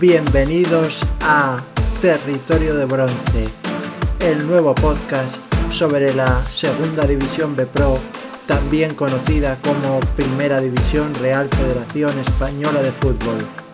Bienvenidos a Territorio de Bronce, el nuevo podcast sobre la Segunda División B Pro, también conocida como Primera División Real Federación Española de Fútbol.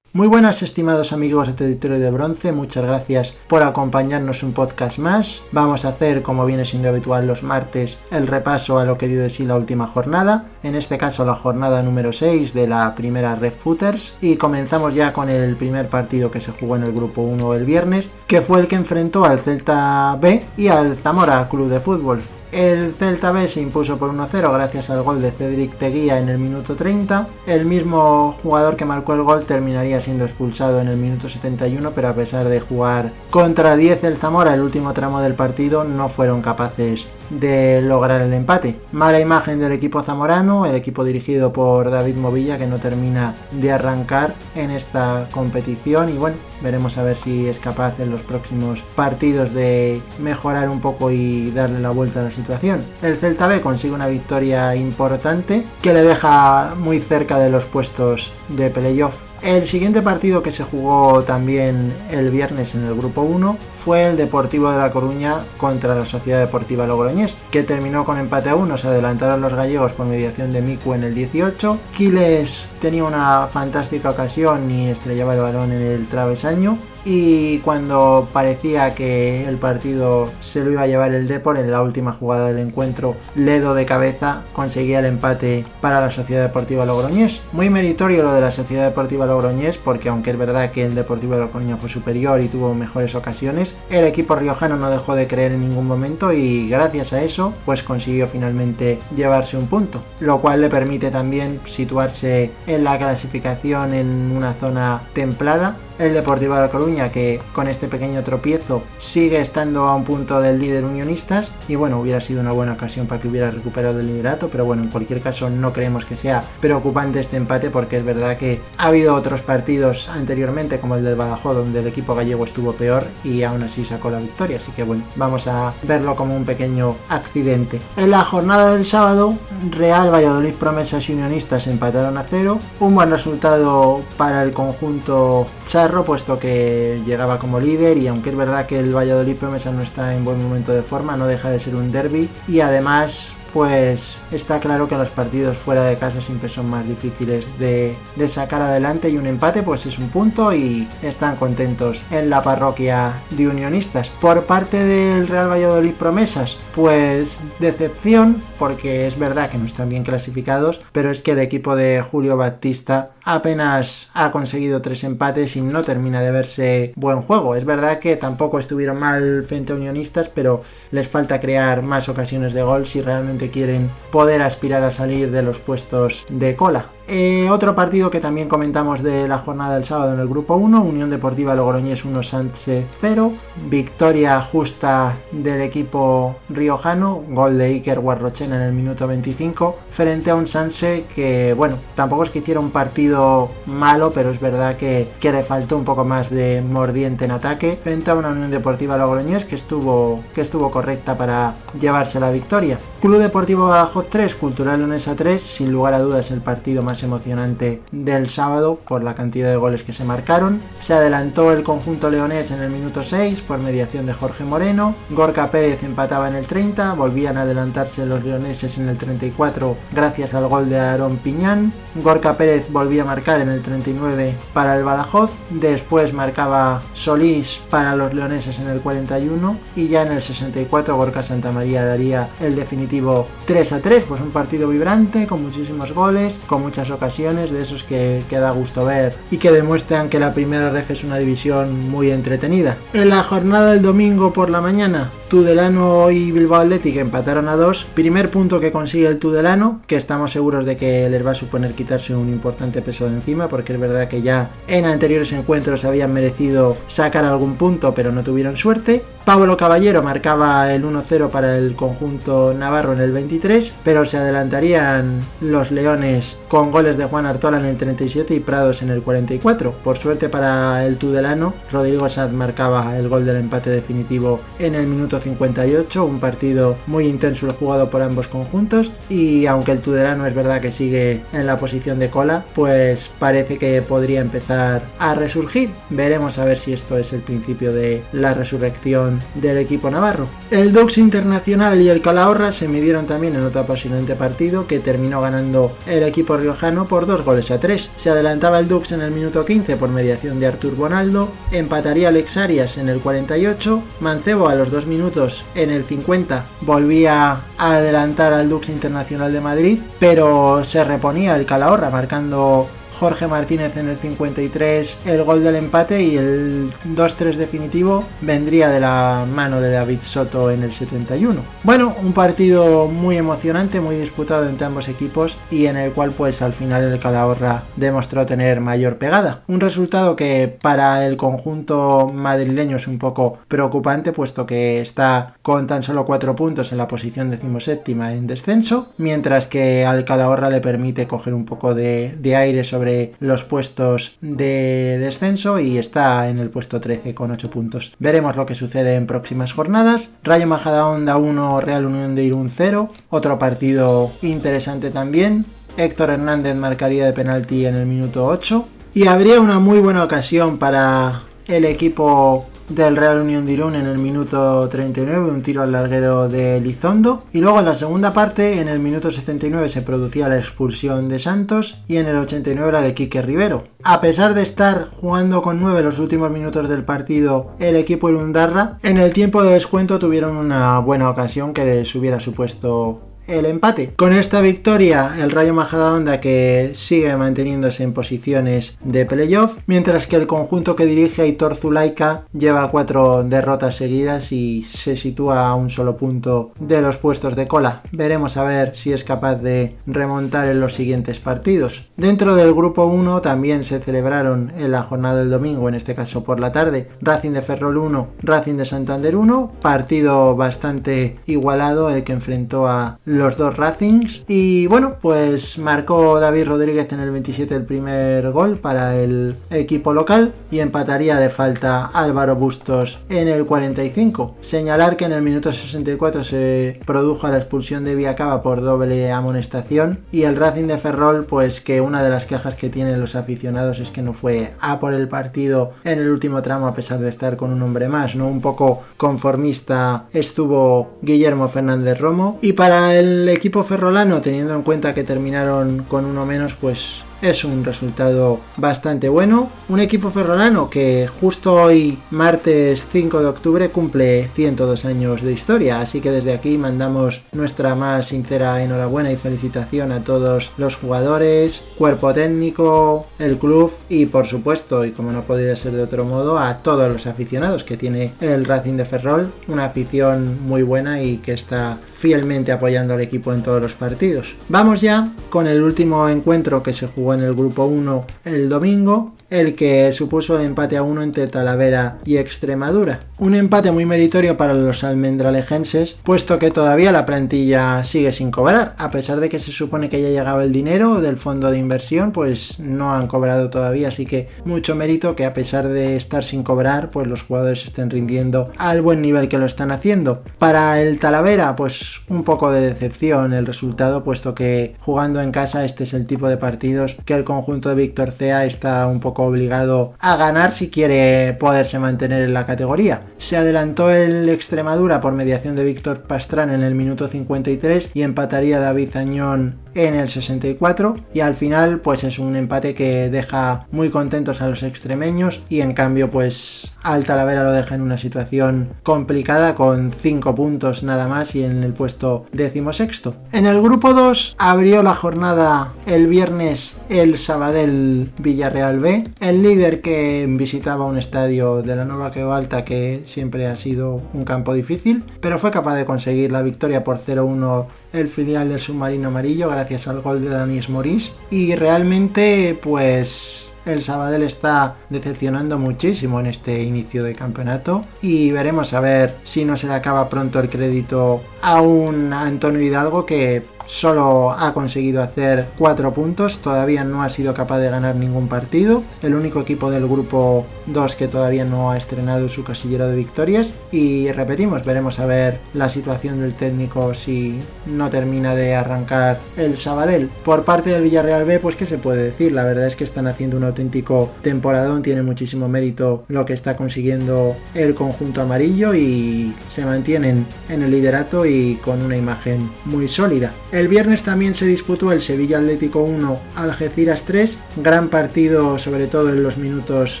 Muy buenas estimados amigos de Territorio de Bronce, muchas gracias por acompañarnos un podcast más. Vamos a hacer, como viene siendo habitual los martes, el repaso a lo que dio de sí la última jornada, en este caso la jornada número 6 de la primera Red Footers, y comenzamos ya con el primer partido que se jugó en el grupo 1 el viernes, que fue el que enfrentó al Celta B y al Zamora Club de Fútbol. El Celta B se impuso por 1-0 gracias al gol de Cedric Teguía en el minuto 30. El mismo jugador que marcó el gol terminaría siendo expulsado en el minuto 71, pero a pesar de jugar contra 10 el Zamora el último tramo del partido, no fueron capaces de lograr el empate. Mala imagen del equipo zamorano, el equipo dirigido por David Movilla que no termina de arrancar en esta competición y bueno, veremos a ver si es capaz en los próximos partidos de mejorar un poco y darle la vuelta a la situación. El Celta B consigue una victoria importante que le deja muy cerca de los puestos de playoff el siguiente partido que se jugó también el viernes en el grupo 1 fue el Deportivo de La Coruña contra la Sociedad Deportiva Logroñés, que terminó con empate a 1. Se adelantaron los gallegos por mediación de Miku en el 18. Quiles tenía una fantástica ocasión y estrellaba el balón en el travesaño y cuando parecía que el partido se lo iba a llevar el Depor en la última jugada del encuentro, Ledo de cabeza conseguía el empate para la Sociedad Deportiva Logroñés. Muy meritorio lo de la Sociedad Deportiva Logroñés porque aunque es verdad que el Deportivo de Logroñés fue superior y tuvo mejores ocasiones, el equipo riojano no dejó de creer en ningún momento y gracias a eso pues consiguió finalmente llevarse un punto, lo cual le permite también situarse en la clasificación en una zona templada el Deportivo de La Coruña que con este pequeño tropiezo sigue estando a un punto del líder unionistas. Y bueno, hubiera sido una buena ocasión para que hubiera recuperado el liderato, pero bueno, en cualquier caso no creemos que sea preocupante este empate porque es verdad que ha habido otros partidos anteriormente como el del Badajoz donde el equipo gallego estuvo peor y aún así sacó la victoria, así que bueno, vamos a verlo como un pequeño accidente. En la jornada del sábado, Real Valladolid Promesas y Unionistas empataron a cero, un buen resultado para el conjunto char puesto que llegaba como líder y aunque es verdad que el Valladolid Promesa no está en buen momento de forma, no deja de ser un derby y además pues está claro que los partidos fuera de casa siempre son más difíciles de, sacar adelante y un empate pues es un punto y están contentos en la parroquia de unionistas. Por parte del Real Valladolid Promesas, pues decepción porque es verdad que no están bien clasificados, pero es que el equipo de Julio Batista apenas ha conseguido tres empates y no termina de verse buen juego. Es verdad que tampoco estuvieron mal frente a unionistas, pero les falta crear más ocasiones de gol si realmente quieren poder aspirar a salir de los puestos de cola. Eh, otro partido que también comentamos de la jornada del sábado en el grupo 1, Unión Deportiva Logroñés 1 Sánchez 0, victoria justa del equipo riojano, gol de Iker Guarrochena en el minuto 25, frente a un Sánchez que, bueno, tampoco es que hiciera un partido malo, pero es verdad que, le faltó un poco más de mordiente en ataque, frente a una Unión Deportiva Logroñés que estuvo, que estuvo correcta para llevarse la victoria. Club Deportivo Badajoz 3, Cultural Leonesa 3, sin lugar a dudas el partido más emocionante del sábado por la cantidad de goles que se marcaron. Se adelantó el conjunto leonés en el minuto 6 por mediación de Jorge Moreno. Gorka Pérez empataba en el 30, volvían a adelantarse los leoneses en el 34 gracias al gol de Aarón Piñán. Gorka Pérez volvía marcar en el 39 para el Badajoz, después marcaba Solís para los leoneses en el 41 y ya en el 64 Gorka Santamaría daría el definitivo 3 a 3, pues un partido vibrante con muchísimos goles, con muchas ocasiones, de esos que, que da gusto ver y que demuestran que la primera ref es una división muy entretenida. En la jornada del domingo por la mañana, Tudelano y Bilbao Athletic empataron a dos. Primer punto que consigue el Tudelano, que estamos seguros de que les va a suponer quitarse un importante peso de encima, porque es verdad que ya en anteriores encuentros habían merecido sacar algún punto, pero no tuvieron suerte. Pablo Caballero marcaba el 1-0 para el conjunto navarro en el 23, pero se adelantarían los Leones con goles de Juan Artola en el 37 y Prados en el 44. Por suerte para el Tudelano, Rodrigo Sad marcaba el gol del empate definitivo en el minuto 58, un partido muy intenso el jugado por ambos conjuntos y aunque el Tudelano es verdad que sigue en la posición de cola, pues parece que podría empezar a resurgir. Veremos a ver si esto es el principio de la resurrección del equipo navarro. El Dux Internacional y el Calahorra se midieron también en otro apasionante partido que terminó ganando el equipo riojano por dos goles a tres. Se adelantaba el Dux en el minuto 15 por mediación de Artur Bonaldo, empataría Alex Arias en el 48, Mancebo a los dos minutos en el 50 volvía a adelantar al Dux Internacional de Madrid, pero se reponía el Calahorra marcando Jorge Martínez en el 53 el gol del empate y el 2-3 definitivo vendría de la mano de David Soto en el 71. Bueno, un partido muy emocionante, muy disputado entre ambos equipos y en el cual pues al final el Calahorra demostró tener mayor pegada. Un resultado que para el conjunto madrileño es un poco preocupante puesto que está con tan solo 4 puntos en la posición decimoséptima en descenso, mientras que al Calahorra le permite coger un poco de, de aire sobre los puestos de descenso y está en el puesto 13 con 8 puntos. Veremos lo que sucede en próximas jornadas. Rayo Majadahonda 1, Real Unión de Irún 0. Otro partido interesante también. Héctor Hernández marcaría de penalti en el minuto 8. Y habría una muy buena ocasión para el equipo del Real Unión de Irún en el minuto 39, un tiro al larguero de Lizondo. Y luego en la segunda parte, en el minuto 79, se producía la expulsión de Santos y en el 89 la de Quique Rivero. A pesar de estar jugando con 9 los últimos minutos del partido el equipo Irundarra, en el tiempo de descuento tuvieron una buena ocasión que les hubiera supuesto el empate. Con esta victoria, el Rayo Majadahonda que sigue manteniéndose en posiciones de playoff, mientras que el conjunto que dirige Aitor Zulaika lleva cuatro derrotas seguidas y se sitúa a un solo punto de los puestos de cola. Veremos a ver si es capaz de remontar en los siguientes partidos. Dentro del grupo 1 también se celebraron en la jornada del domingo, en este caso por la tarde, Racing de Ferrol 1, Racing de Santander 1, partido bastante igualado el que enfrentó a los dos Racings. Y bueno, pues marcó David Rodríguez en el 27 el primer gol para el equipo local y empataría de falta Álvaro Bustos en el 45. Señalar que en el minuto 64 se produjo la expulsión de Viacaba por doble amonestación y el Racing de Ferrol, pues que una de las quejas que tienen los aficionados es que no fue a por el partido en el último tramo a pesar de estar con un hombre más, ¿no? Un poco conformista estuvo Guillermo Fernández Romo y para el el equipo ferrolano, teniendo en cuenta que terminaron con uno menos, pues es un resultado bastante bueno. Un equipo ferrolano que justo hoy, martes 5 de octubre, cumple 102 años de historia. Así que desde aquí mandamos nuestra más sincera enhorabuena y felicitación a todos los jugadores, cuerpo técnico, el club y por supuesto, y como no podía ser de otro modo, a todos los aficionados que tiene el Racing de Ferrol. Una afición muy buena y que está fielmente apoyando al equipo en todos los partidos. Vamos ya con el último encuentro que se jugó en el grupo 1 el domingo el que supuso el empate a uno entre Talavera y Extremadura. Un empate muy meritorio para los almendralejenses, puesto que todavía la plantilla sigue sin cobrar, a pesar de que se supone que ya llegado el dinero del fondo de inversión, pues no han cobrado todavía, así que mucho mérito que a pesar de estar sin cobrar, pues los jugadores estén rindiendo al buen nivel que lo están haciendo. Para el Talavera, pues un poco de decepción el resultado, puesto que jugando en casa este es el tipo de partidos que el conjunto de Víctor Cea está un poco obligado a ganar si quiere poderse mantener en la categoría. Se adelantó el Extremadura por mediación de Víctor Pastrán en el minuto 53 y empataría David Añón en el 64 y al final pues es un empate que deja muy contentos a los extremeños y en cambio pues al Talavera lo deja en una situación complicada con 5 puntos nada más y en el puesto decimosexto. En el grupo 2 abrió la jornada el viernes el Sabadell Villarreal B, el líder que visitaba un estadio de la Nueva Alta que siempre ha sido un campo difícil, pero fue capaz de conseguir la victoria por 0-1 el filial del submarino amarillo gracias al gol de Danis Moris y realmente pues el Sabadell está decepcionando muchísimo en este inicio de campeonato. Y veremos a ver si no se le acaba pronto el crédito a un Antonio Hidalgo que solo ha conseguido hacer 4 puntos, todavía no ha sido capaz de ganar ningún partido, el único equipo del grupo 2 que todavía no ha estrenado su casillero de victorias y repetimos, veremos a ver la situación del técnico si no termina de arrancar el Sabadell. Por parte del Villarreal B, pues qué se puede decir, la verdad es que están haciendo un auténtico temporadón, tiene muchísimo mérito lo que está consiguiendo el conjunto amarillo y se mantienen en el liderato y con una imagen muy sólida. El viernes también se disputó el Sevilla Atlético 1 Algeciras 3, gran partido sobre todo en los minutos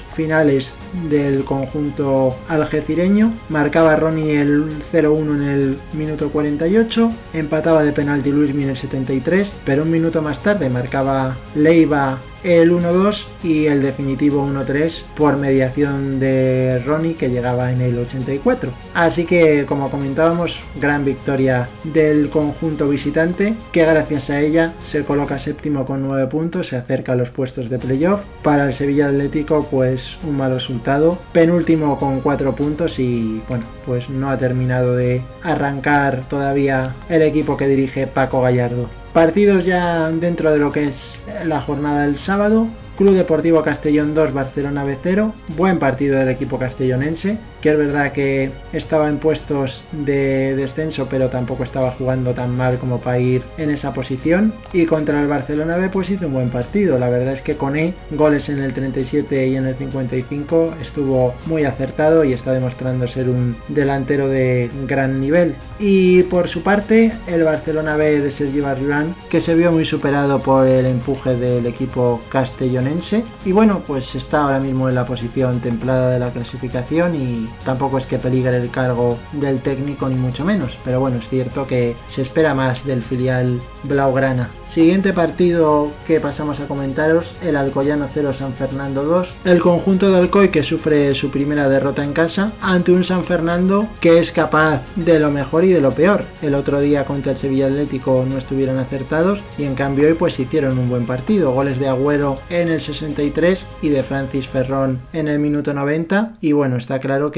finales del conjunto algecireño. Marcaba Ronnie el 0-1 en el minuto 48, empataba de penalti Luis en el 73, pero un minuto más tarde marcaba Leiva el 1-2 y el definitivo 1-3 por mediación de Ronnie que llegaba en el 84. Así que como comentábamos, gran victoria del conjunto visitante que gracias a ella se coloca séptimo con 9 puntos, se acerca a los puestos de playoff. Para el Sevilla Atlético pues un mal resultado, penúltimo con 4 puntos y bueno, pues no ha terminado de arrancar todavía el equipo que dirige Paco Gallardo. Partidos ya dentro de lo que es la jornada del sábado. Club Deportivo Castellón 2, Barcelona B0. Buen partido del equipo castellonense que es verdad que estaba en puestos de descenso, pero tampoco estaba jugando tan mal como para ir en esa posición. Y contra el Barcelona B, pues hizo un buen partido. La verdad es que con E, goles en el 37 y en el 55, estuvo muy acertado y está demostrando ser un delantero de gran nivel. Y por su parte, el Barcelona B de Sergi Barribán, que se vio muy superado por el empuje del equipo castellonense. Y bueno, pues está ahora mismo en la posición templada de la clasificación y tampoco es que peligre el cargo del técnico ni mucho menos, pero bueno, es cierto que se espera más del filial Blaugrana. Siguiente partido que pasamos a comentaros, el Alcoyano 0 San Fernando 2. El conjunto de Alcoy que sufre su primera derrota en casa ante un San Fernando que es capaz de lo mejor y de lo peor. El otro día contra el Sevilla Atlético no estuvieron acertados y en cambio hoy pues hicieron un buen partido. Goles de Agüero en el 63 y de Francis Ferrón en el minuto 90 y bueno, está claro que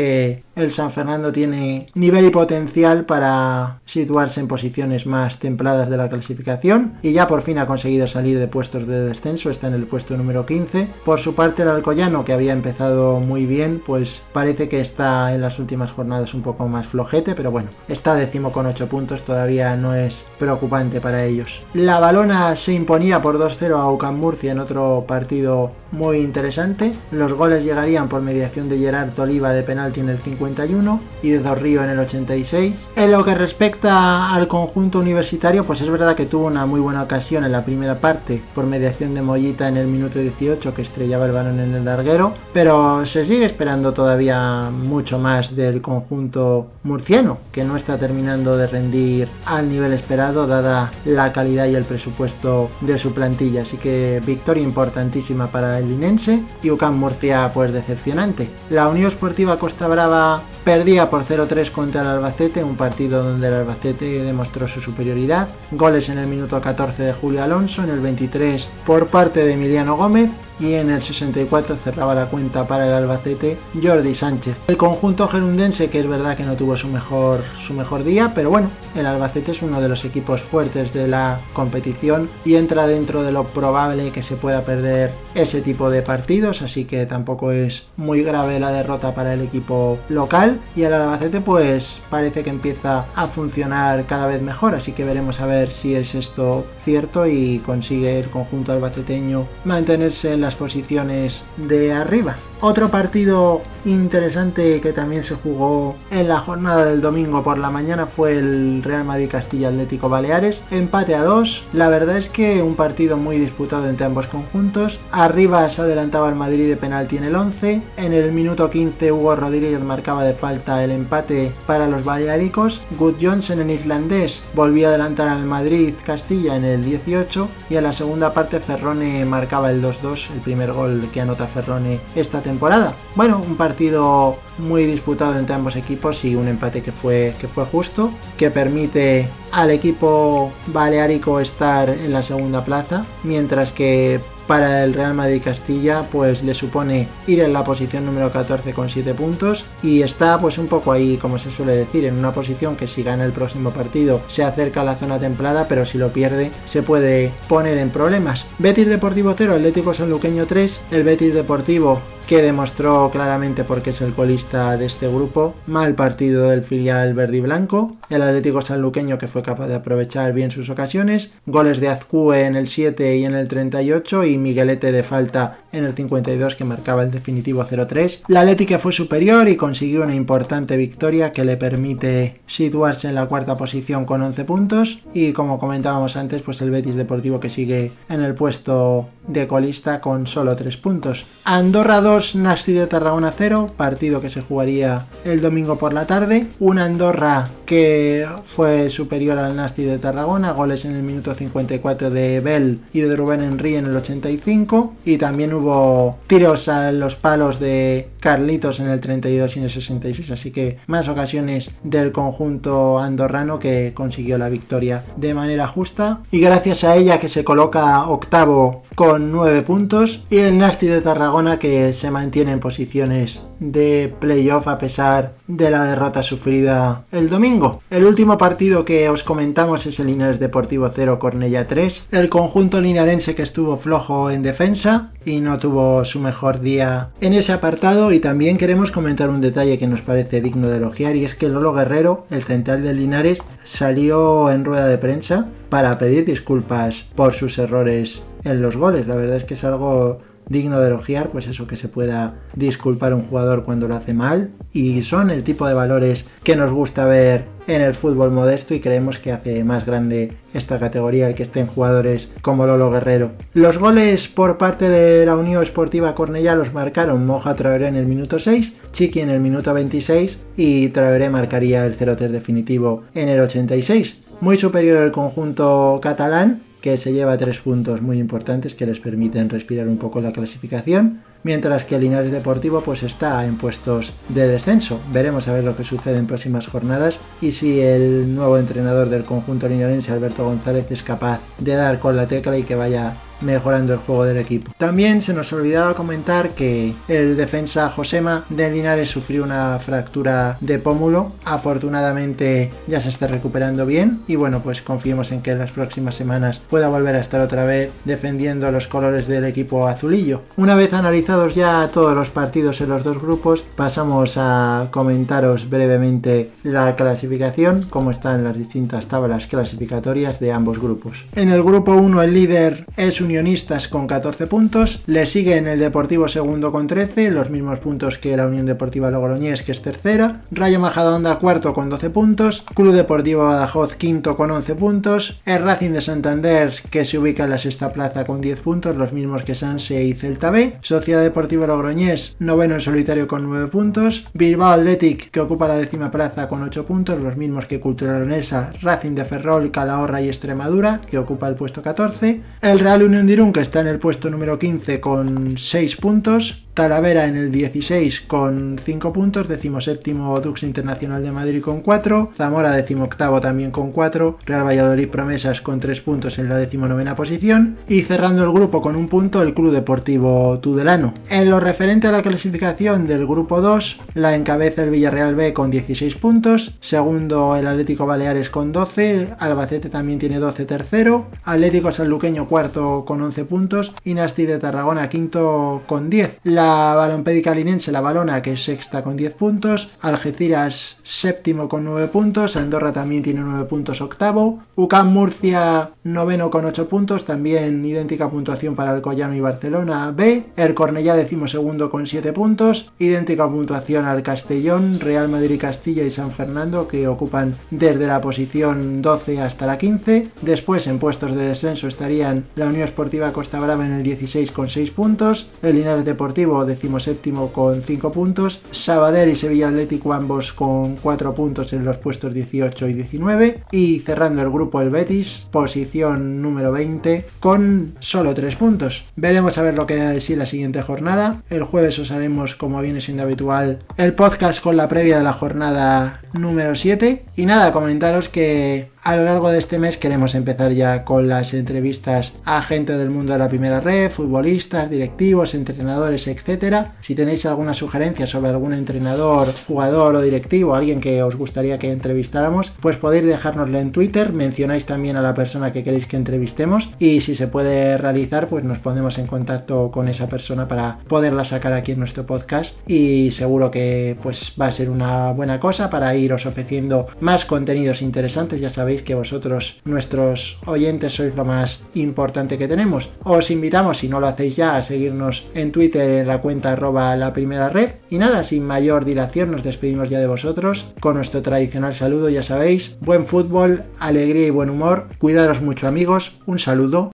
el San Fernando tiene nivel y potencial para situarse en posiciones más templadas de la clasificación y ya por fin ha conseguido salir de puestos de descenso, está en el puesto número 15. Por su parte el Alcoyano, que había empezado muy bien, pues parece que está en las últimas jornadas un poco más flojete, pero bueno, está décimo con 8 puntos, todavía no es preocupante para ellos. La balona se imponía por 2-0 a Ucam Murcia en otro partido muy interesante. Los goles llegarían por mediación de Gerard Oliva de penalti en el 51 y de Dorrío en el 86. En lo que respecta al conjunto universitario, pues es verdad que tuvo una muy buena ocasión en la primera parte por mediación de Mollita en el minuto 18 que estrellaba el balón en el larguero, pero se sigue esperando todavía mucho más del conjunto murciano, que no está terminando de rendir al nivel esperado dada la calidad y el presupuesto de su plantilla. Así que victoria importantísima para el linense y UCAM Murcia pues decepcionante. La Unión Esportiva Costa Brava Perdía por 0-3 contra el Albacete, un partido donde el Albacete demostró su superioridad. Goles en el minuto 14 de Julio Alonso, en el 23 por parte de Emiliano Gómez y en el 64 cerraba la cuenta para el Albacete Jordi Sánchez. El conjunto gerundense, que es verdad que no tuvo su mejor, su mejor día, pero bueno, el Albacete es uno de los equipos fuertes de la competición y entra dentro de lo probable que se pueda perder ese tipo de partidos, así que tampoco es muy grave la derrota para el equipo local y el Albacete pues parece que empieza a funcionar cada vez mejor, así que veremos a ver si es esto cierto y consigue el conjunto albaceteño mantenerse en la posiciones de arriba. Otro partido interesante que también se jugó en la jornada del domingo por la mañana fue el Real Madrid Castilla Atlético Baleares. Empate a dos. La verdad es que un partido muy disputado entre ambos conjuntos. Arriba se adelantaba el Madrid de penalti en el 11. En el minuto 15 Hugo Rodríguez marcaba de falta el empate para los baleáricos. Good Johnson en irlandés volvía a adelantar al Madrid Castilla en el 18 y en la segunda parte Ferrone marcaba el 2-2, el primer gol que anota Ferrone esta temporada temporada. Bueno, un partido muy disputado entre ambos equipos y un empate que fue, que fue justo, que permite al equipo baleárico estar en la segunda plaza, mientras que para el Real Madrid Castilla pues le supone ir en la posición número 14 con 7 puntos y está pues un poco ahí como se suele decir en una posición que si gana el próximo partido se acerca a la zona templada pero si lo pierde se puede poner en problemas. Betis Deportivo 0, Atlético Sanluqueño 3, el Betis Deportivo que demostró claramente porque es el colista de este grupo. Mal partido del filial verde y blanco. El Atlético Sanluqueño que fue capaz de aprovechar bien sus ocasiones. Goles de Azcue en el 7 y en el 38 y Miguelete de falta en el 52 que marcaba el definitivo 0-3. La Atlético fue superior y consiguió una importante victoria que le permite situarse en la cuarta posición con 11 puntos y como comentábamos antes pues el Betis Deportivo que sigue en el puesto de colista con solo 3 puntos. Andorra 2 Nasti de Tarragona 0, partido que se jugaría el domingo por la tarde. Una Andorra que fue superior al Nasti de Tarragona, goles en el minuto 54 de Bell y de Rubén Henry en el 85. Y también hubo tiros a los palos de Carlitos en el 32 y en el 66. Así que más ocasiones del conjunto andorrano que consiguió la victoria de manera justa. Y gracias a ella que se coloca octavo con 9 puntos. Y el Nasti de Tarragona que se mantiene en posiciones de playoff a pesar de la derrota sufrida el domingo. El último partido que os comentamos es el Linares Deportivo 0 Cornella 3. El conjunto linarense que estuvo flojo en defensa y no tuvo su mejor día en ese apartado y también queremos comentar un detalle que nos parece digno de elogiar y es que Lolo Guerrero, el central de Linares, salió en rueda de prensa para pedir disculpas por sus errores en los goles. La verdad es que es algo digno de elogiar, pues eso que se pueda disculpar un jugador cuando lo hace mal y son el tipo de valores que nos gusta ver en el fútbol modesto y creemos que hace más grande esta categoría el que estén jugadores como Lolo Guerrero. Los goles por parte de la Unión Esportiva Cornellá los marcaron Moja Traoré en el minuto 6, Chiqui en el minuto 26 y Traoré marcaría el 0-3 definitivo en el 86. Muy superior al conjunto catalán, que se lleva tres puntos muy importantes que les permiten respirar un poco la clasificación, mientras que Linares Deportivo pues está en puestos de descenso. Veremos a ver lo que sucede en próximas jornadas y si el nuevo entrenador del conjunto linarense Alberto González es capaz de dar con la tecla y que vaya mejorando el juego del equipo. También se nos olvidaba comentar que el defensa Josema de Linares sufrió una fractura de pómulo. Afortunadamente ya se está recuperando bien y bueno, pues confiemos en que en las próximas semanas pueda volver a estar otra vez defendiendo los colores del equipo azulillo. Una vez analizados ya todos los partidos en los dos grupos, pasamos a comentaros brevemente la clasificación, cómo están las distintas tablas clasificatorias de ambos grupos. En el grupo 1 el líder es un Unionistas con 14 puntos, le siguen el Deportivo segundo con 13, los mismos puntos que la Unión Deportiva Logroñés que es tercera, Rayo Majadahonda cuarto con 12 puntos, Club Deportivo Badajoz quinto con 11 puntos, el Racing de Santander que se ubica en la sexta plaza con 10 puntos, los mismos que Sanse y Celta B, Sociedad Deportiva Logroñés noveno en solitario con 9 puntos, Bilbao Athletic que ocupa la décima plaza con 8 puntos, los mismos que Cultura Leonesa, Racing de Ferrol, Calahorra y Extremadura que ocupa el puesto 14, el Real Unión Dirún que está en el puesto número 15 con 6 puntos, Talavera en el 16 con 5 puntos, séptimo Dux Internacional de Madrid con 4, Zamora octavo también con 4, Real Valladolid Promesas con 3 puntos en la decimonovena posición y cerrando el grupo con un punto el Club Deportivo Tudelano. En lo referente a la clasificación del grupo 2, la encabeza el Villarreal B con 16 puntos, segundo el Atlético Baleares con 12, Albacete también tiene 12 tercero, Atlético Sanluqueño cuarto con 11 puntos y Nasti de Tarragona quinto con 10. La Balompédica Linense, la Balona, que es sexta con 10 puntos. Algeciras séptimo con 9 puntos. Andorra también tiene 9 puntos octavo. UCAM Murcia noveno con 8 puntos. También idéntica puntuación para Alcoyano y Barcelona B. El Cornellá segundo con 7 puntos. Idéntica puntuación al Castellón, Real Madrid Castilla y San Fernando que ocupan desde la posición 12 hasta la 15. Después en puestos de descenso estarían la Unión Esportiva Costa Brava en el 16 con 6 puntos. El Linares Deportivo decimoséptimo con 5 puntos, Sabadell y Sevilla Atlético ambos con 4 puntos en los puestos 18 y 19 y cerrando el grupo el Betis, posición número 20 con solo 3 puntos. Veremos a ver lo que da de sí la siguiente jornada. El jueves os haremos como viene siendo habitual el podcast con la previa de la jornada número 7 y nada, comentaros que A lo largo de este mes queremos empezar ya con las entrevistas a gente del mundo de la primera red, futbolistas, directivos, entrenadores, etcétera. Si tenéis alguna sugerencia sobre algún entrenador, jugador o directivo, alguien que os gustaría que entrevistáramos, pues podéis dejárnoslo en Twitter, mencionáis también a la persona que queréis que entrevistemos y si se puede realizar, pues nos ponemos en contacto con esa persona para poderla sacar aquí en nuestro podcast y seguro que pues va a ser una buena cosa para iros ofreciendo más contenidos interesantes, ya que vosotros, nuestros oyentes, sois lo más importante que tenemos. Os invitamos, si no lo hacéis ya, a seguirnos en Twitter en la cuenta arroba la primera red. Y nada, sin mayor dilación, nos despedimos ya de vosotros con nuestro tradicional saludo, ya sabéis. Buen fútbol, alegría y buen humor. Cuidaros mucho amigos. Un saludo.